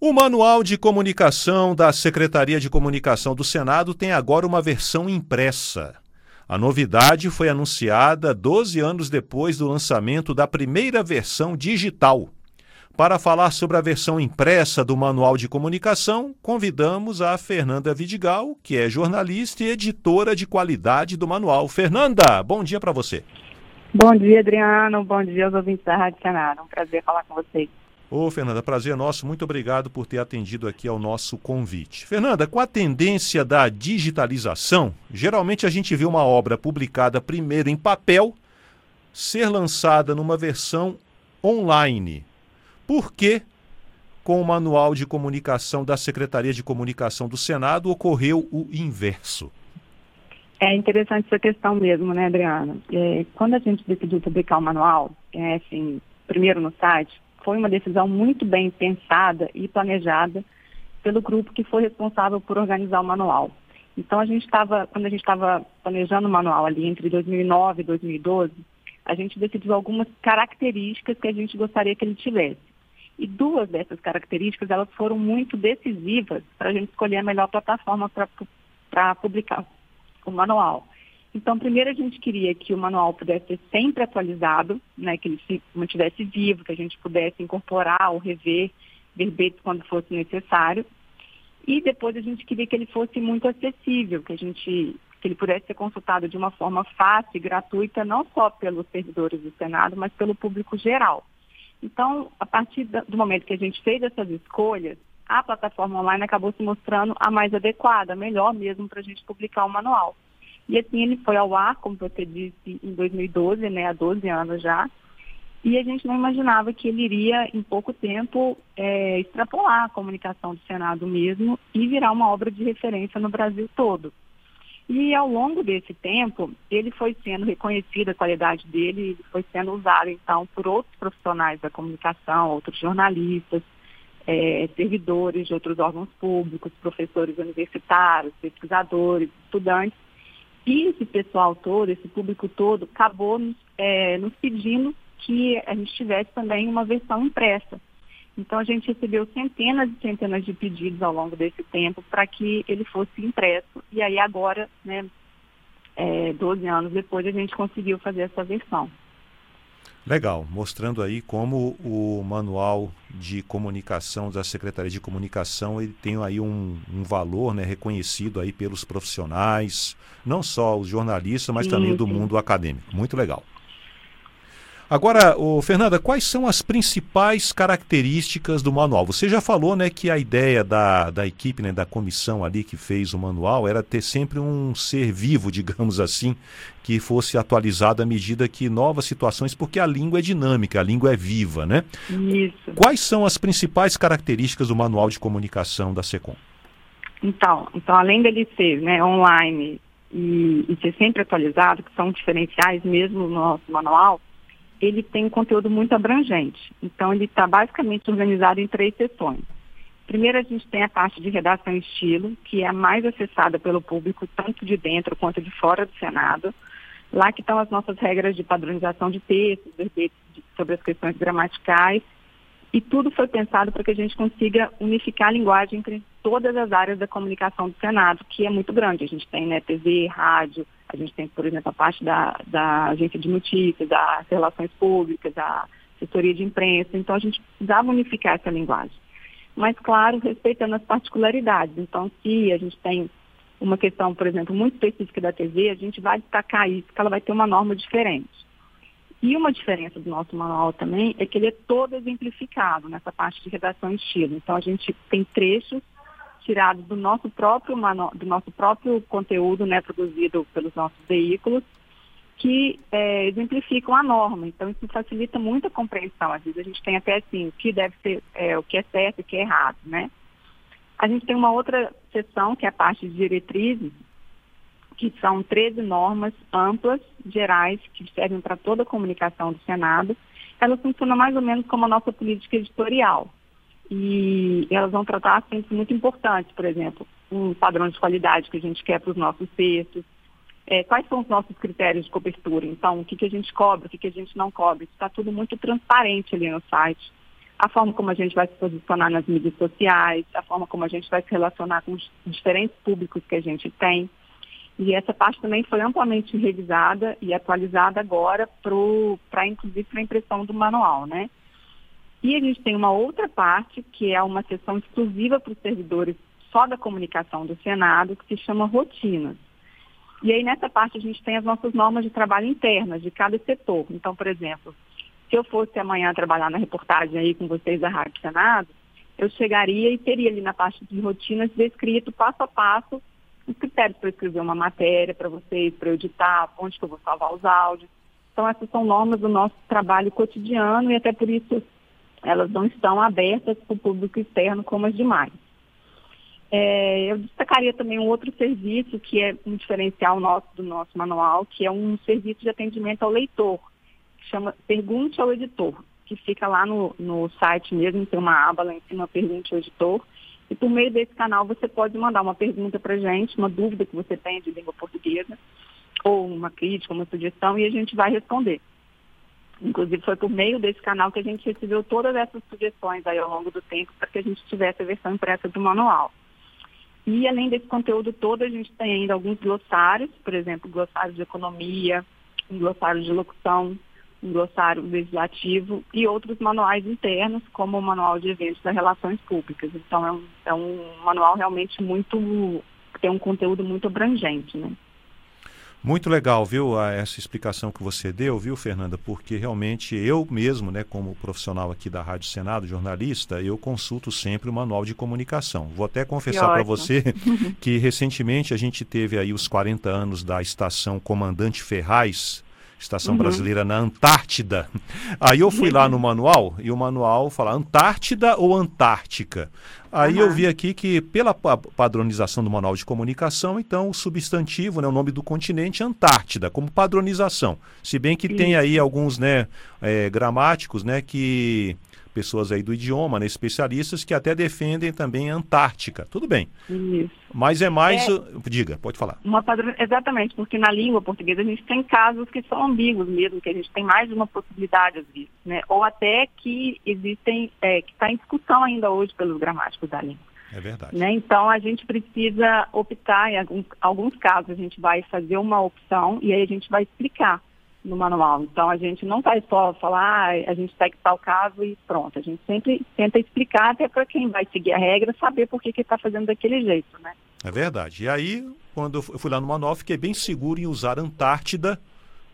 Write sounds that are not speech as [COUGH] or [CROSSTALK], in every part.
O Manual de Comunicação da Secretaria de Comunicação do Senado tem agora uma versão impressa. A novidade foi anunciada 12 anos depois do lançamento da primeira versão digital. Para falar sobre a versão impressa do Manual de Comunicação, convidamos a Fernanda Vidigal, que é jornalista e editora de qualidade do manual. Fernanda, bom dia para você. Bom dia, Adriano. Bom dia aos ouvintes da Rádio Senado. Um prazer falar com vocês. Ô, Fernanda, prazer é nosso. Muito obrigado por ter atendido aqui ao nosso convite. Fernanda, com a tendência da digitalização, geralmente a gente vê uma obra publicada primeiro em papel ser lançada numa versão online. Por que, com o manual de comunicação da Secretaria de Comunicação do Senado, ocorreu o inverso? É interessante essa questão mesmo, né, Adriana? É, quando a gente decidiu publicar o manual, é, assim, primeiro no site, foi uma decisão muito bem pensada e planejada pelo grupo que foi responsável por organizar o manual. Então, a gente estava, quando a gente estava planejando o manual ali entre 2009 e 2012, a gente decidiu algumas características que a gente gostaria que ele tivesse. E duas dessas características, elas foram muito decisivas para a gente escolher a melhor plataforma para publicar o manual. Então, primeiro a gente queria que o manual pudesse ser sempre atualizado, né, que ele se mantivesse vivo, que a gente pudesse incorporar ou rever verbetes quando fosse necessário. E depois a gente queria que ele fosse muito acessível, que a gente que ele pudesse ser consultado de uma forma fácil e gratuita, não só pelos servidores do Senado, mas pelo público geral. Então, a partir do momento que a gente fez essas escolhas, a plataforma online acabou se mostrando a mais adequada, melhor mesmo para a gente publicar o manual. E assim ele foi ao ar, como você disse, em 2012, né, há 12 anos já. E a gente não imaginava que ele iria, em pouco tempo, é, extrapolar a comunicação do Senado mesmo e virar uma obra de referência no Brasil todo. E ao longo desse tempo, ele foi sendo reconhecido, a qualidade dele foi sendo usado, então, por outros profissionais da comunicação, outros jornalistas, é, servidores de outros órgãos públicos, professores universitários, pesquisadores, estudantes, e esse pessoal todo, esse público todo, acabou é, nos pedindo que a gente tivesse também uma versão impressa. Então a gente recebeu centenas e centenas de pedidos ao longo desse tempo para que ele fosse impresso. E aí agora, né, é, 12 anos depois, a gente conseguiu fazer essa versão. Legal, mostrando aí como o manual de comunicação da Secretaria de Comunicação ele tem aí um, um valor né, reconhecido aí pelos profissionais, não só os jornalistas, mas sim, também do mundo acadêmico. Muito legal. Agora, ô, Fernanda, quais são as principais características do manual? Você já falou né, que a ideia da, da equipe, né, da comissão ali que fez o manual, era ter sempre um ser vivo, [LAUGHS] digamos assim, que fosse atualizado à medida que novas situações, porque a língua é dinâmica, a língua é viva, né? Isso. Quais são as principais características do manual de comunicação da SECOM? Então, então além dele ser né, online e, e ser sempre atualizado, que são diferenciais mesmo no nosso manual, ele tem um conteúdo muito abrangente. Então, ele está basicamente organizado em três seções. Primeiro, a gente tem a parte de redação e estilo, que é a mais acessada pelo público, tanto de dentro quanto de fora do Senado. Lá que estão as nossas regras de padronização de textos, sobre as questões gramaticais, e tudo foi pensado para que a gente consiga unificar a linguagem entre todas as áreas da comunicação do Senado, que é muito grande. A gente tem né, TV, rádio, a gente tem, por exemplo, a parte da, da agência de notícias, das relações públicas, da assessoria de imprensa. Então, a gente precisava unificar essa linguagem. Mas, claro, respeitando as particularidades. Então, se a gente tem uma questão, por exemplo, muito específica da TV, a gente vai destacar isso, que ela vai ter uma norma diferente. E uma diferença do nosso manual também é que ele é todo exemplificado nessa parte de redação e estilo. Então, a gente tem trechos tirados do nosso próprio do nosso próprio conteúdo, né, produzido pelos nossos veículos, que é, exemplificam a norma. Então, isso facilita muito a compreensão. Às vezes a gente tem até assim, o que deve ser, é, o que é certo e o que é errado, né? A gente tem uma outra seção, que é a parte de diretrizes, que são 13 normas amplas, gerais, que servem para toda a comunicação do Senado. Elas funcionam mais ou menos como a nossa política editorial e elas vão tratar assuntos muito importantes, por exemplo, um padrão de qualidade que a gente quer para os nossos textos, é, quais são os nossos critérios de cobertura, então o que, que a gente cobre, o que, que a gente não cobre, está tudo muito transparente ali no site. a forma como a gente vai se posicionar nas mídias sociais, a forma como a gente vai se relacionar com os diferentes públicos que a gente tem. E essa parte também foi amplamente revisada e atualizada agora para, inclusive, para a impressão do manual, né? E a gente tem uma outra parte, que é uma sessão exclusiva para os servidores só da comunicação do Senado, que se chama rotinas. E aí, nessa parte, a gente tem as nossas normas de trabalho internas de cada setor. Então, por exemplo, se eu fosse amanhã trabalhar na reportagem aí com vocês da Rádio Senado, eu chegaria e teria ali na parte de rotinas descrito passo a passo os critérios para escrever uma matéria para vocês, para eu editar, onde que eu vou salvar os áudios. Então, essas são normas do nosso trabalho cotidiano e até por isso elas não estão abertas para o público externo como as demais. É, eu destacaria também um outro serviço que é um diferencial nosso do nosso manual, que é um serviço de atendimento ao leitor, que chama Pergunte ao Editor, que fica lá no, no site mesmo, tem uma aba lá em cima, Pergunte ao Editor, e por meio desse canal você pode mandar uma pergunta para a gente, uma dúvida que você tem de língua portuguesa, ou uma crítica, uma sugestão, e a gente vai responder. Inclusive foi por meio desse canal que a gente recebeu todas essas sugestões aí ao longo do tempo para que a gente tivesse a versão impressa do manual. E além desse conteúdo todo, a gente tem ainda alguns glossários, por exemplo, glossário de economia, um glossário de locução, um glossário legislativo e outros manuais internos, como o manual de eventos das relações públicas. Então é um, é um manual realmente muito, tem um conteúdo muito abrangente, né? Muito legal, viu, essa explicação que você deu, viu, Fernanda? Porque realmente eu mesmo, né, como profissional aqui da Rádio Senado, jornalista, eu consulto sempre o manual de comunicação. Vou até confessar para você [LAUGHS] que recentemente a gente teve aí os 40 anos da estação Comandante Ferraz, Estação uhum. Brasileira na Antártida. Aí eu fui lá no manual e o manual fala Antártida ou Antártica. Aí uhum. eu vi aqui que, pela padronização do manual de comunicação, então o substantivo, né, o nome do continente, Antártida, como padronização. Se bem que tem aí alguns né, é, gramáticos né, que pessoas aí do idioma, né, especialistas, que até defendem também a Antártica. Tudo bem. Isso. Mas é mais. É, diga, pode falar. Padrão, exatamente, porque na língua portuguesa a gente tem casos que são ambíguos mesmo, que a gente tem mais de uma possibilidade às vezes, né? Ou até que existem, é, que está em discussão ainda hoje pelos gramáticos da língua. É verdade. Né? Então a gente precisa optar, em alguns, alguns casos a gente vai fazer uma opção e aí a gente vai explicar no manual. Então, a gente não vai só falar, ah, a gente segue tal caso e pronto. A gente sempre tenta explicar até para quem vai seguir a regra saber por que está fazendo daquele jeito, né? É verdade. E aí, quando eu fui lá no manual, fiquei bem seguro em usar Antártida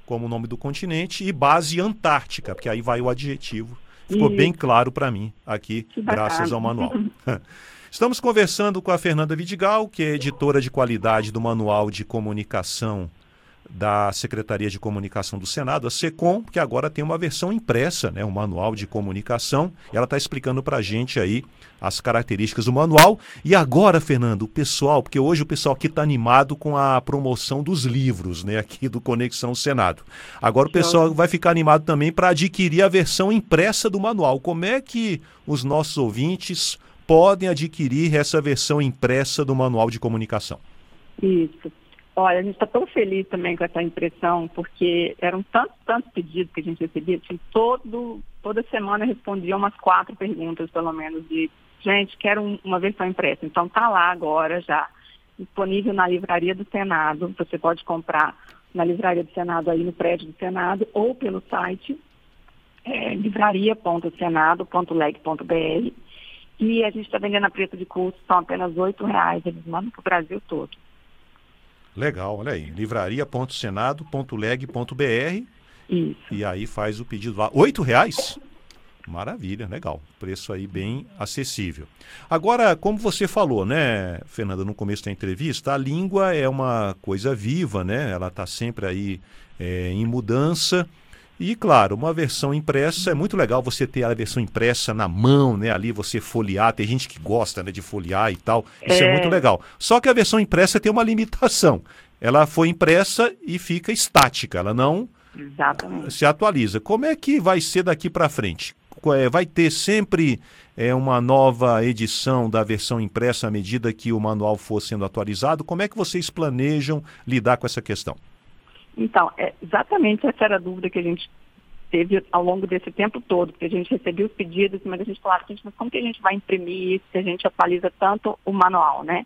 como nome do continente e base Antártica, porque aí vai o adjetivo. Ficou Isso. bem claro para mim aqui, graças ao manual. [LAUGHS] Estamos conversando com a Fernanda Vidigal, que é editora de qualidade do Manual de Comunicação da Secretaria de Comunicação do Senado, a SECOM, que agora tem uma versão impressa, né, um manual de comunicação. E ela está explicando para a gente aí as características do manual. E agora, Fernando, o pessoal, porque hoje o pessoal aqui está animado com a promoção dos livros, né, aqui do Conexão Senado. Agora o pessoal vai ficar animado também para adquirir a versão impressa do manual. Como é que os nossos ouvintes podem adquirir essa versão impressa do manual de comunicação? Isso. Olha, a gente está tão feliz também com essa impressão, porque eram tantos, tantos pedidos que a gente recebia, que todo, toda semana respondia umas quatro perguntas, pelo menos, de gente, quero uma versão impressa. Então tá lá agora já, disponível na livraria do Senado. Você pode comprar na livraria do Senado aí no prédio do Senado ou pelo site é, livraria.senado.leg.br. E a gente está vendendo a preço de custo, são apenas R$ reais, eles mandam para o Brasil todo. Legal, olha aí. livraria.senado.leg.br E aí faz o pedido lá. Oito reais? Maravilha, legal. Preço aí bem acessível. Agora, como você falou, né, Fernanda, no começo da entrevista, a língua é uma coisa viva, né? Ela está sempre aí é, em mudança. E claro, uma versão impressa é muito legal você ter a versão impressa na mão, né? Ali você folhear, tem gente que gosta né, de folhear e tal. Isso é... é muito legal. Só que a versão impressa tem uma limitação. Ela foi impressa e fica estática, ela não Exatamente. se atualiza. Como é que vai ser daqui para frente? É, vai ter sempre é, uma nova edição da versão impressa à medida que o manual for sendo atualizado? Como é que vocês planejam lidar com essa questão? Então, é, exatamente essa era a dúvida que a gente teve ao longo desse tempo todo, porque a gente recebia os pedidos, mas a gente falava, gente, mas como que a gente vai imprimir isso, se a gente atualiza tanto o manual, né?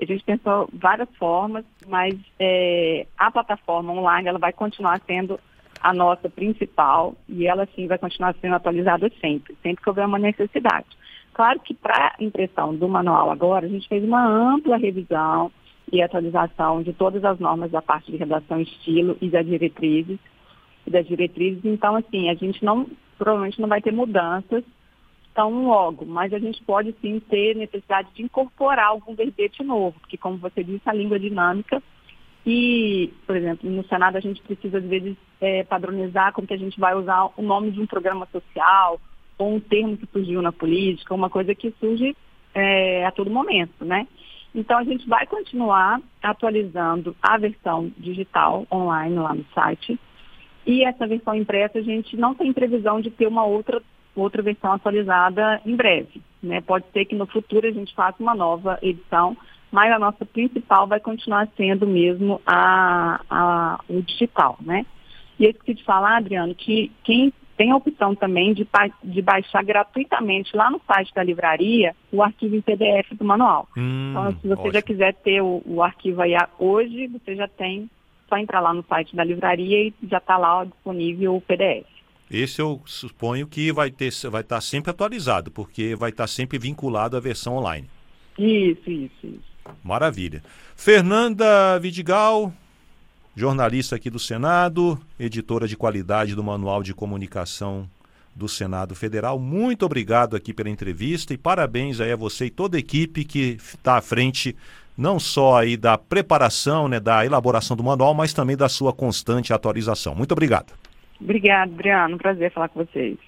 A gente pensou várias formas, mas é, a plataforma online ela vai continuar sendo a nossa principal e ela sim vai continuar sendo atualizada sempre, sempre que houver uma necessidade. Claro que para impressão do manual agora, a gente fez uma ampla revisão e atualização de todas as normas da parte de redação estilo e das diretrizes. E das diretrizes, então assim, a gente não provavelmente não vai ter mudanças tão logo, mas a gente pode sim ter necessidade de incorporar algum verbete novo, porque como você disse, a língua é dinâmica e, por exemplo, no Senado a gente precisa às vezes é, padronizar como que a gente vai usar o nome de um programa social ou um termo que surgiu na política, uma coisa que surge é, a todo momento, né? Então a gente vai continuar atualizando a versão digital online lá no site e essa versão impressa a gente não tem previsão de ter uma outra outra versão atualizada em breve. Né? Pode ser que no futuro a gente faça uma nova edição, mas a nossa principal vai continuar sendo mesmo a, a, o digital. Né? E eu esqueci de falar, Adriano, que quem tem a opção também de, de baixar gratuitamente lá no site da livraria o arquivo em PDF do manual. Hum, então, se você ótimo. já quiser ter o, o arquivo aí hoje, você já tem, só entrar lá no site da livraria e já está lá ó, disponível o PDF. Esse eu suponho que vai ter, vai estar sempre atualizado, porque vai estar sempre vinculado à versão online. Isso, isso, isso. Maravilha. Fernanda Vidigal, jornalista aqui do Senado, editora de qualidade do Manual de Comunicação do Senado Federal. Muito obrigado aqui pela entrevista e parabéns aí a você e toda a equipe que está à frente não só aí da preparação, né, da elaboração do manual, mas também da sua constante atualização. Muito obrigado. Obrigada, Adriano. Um prazer falar com vocês.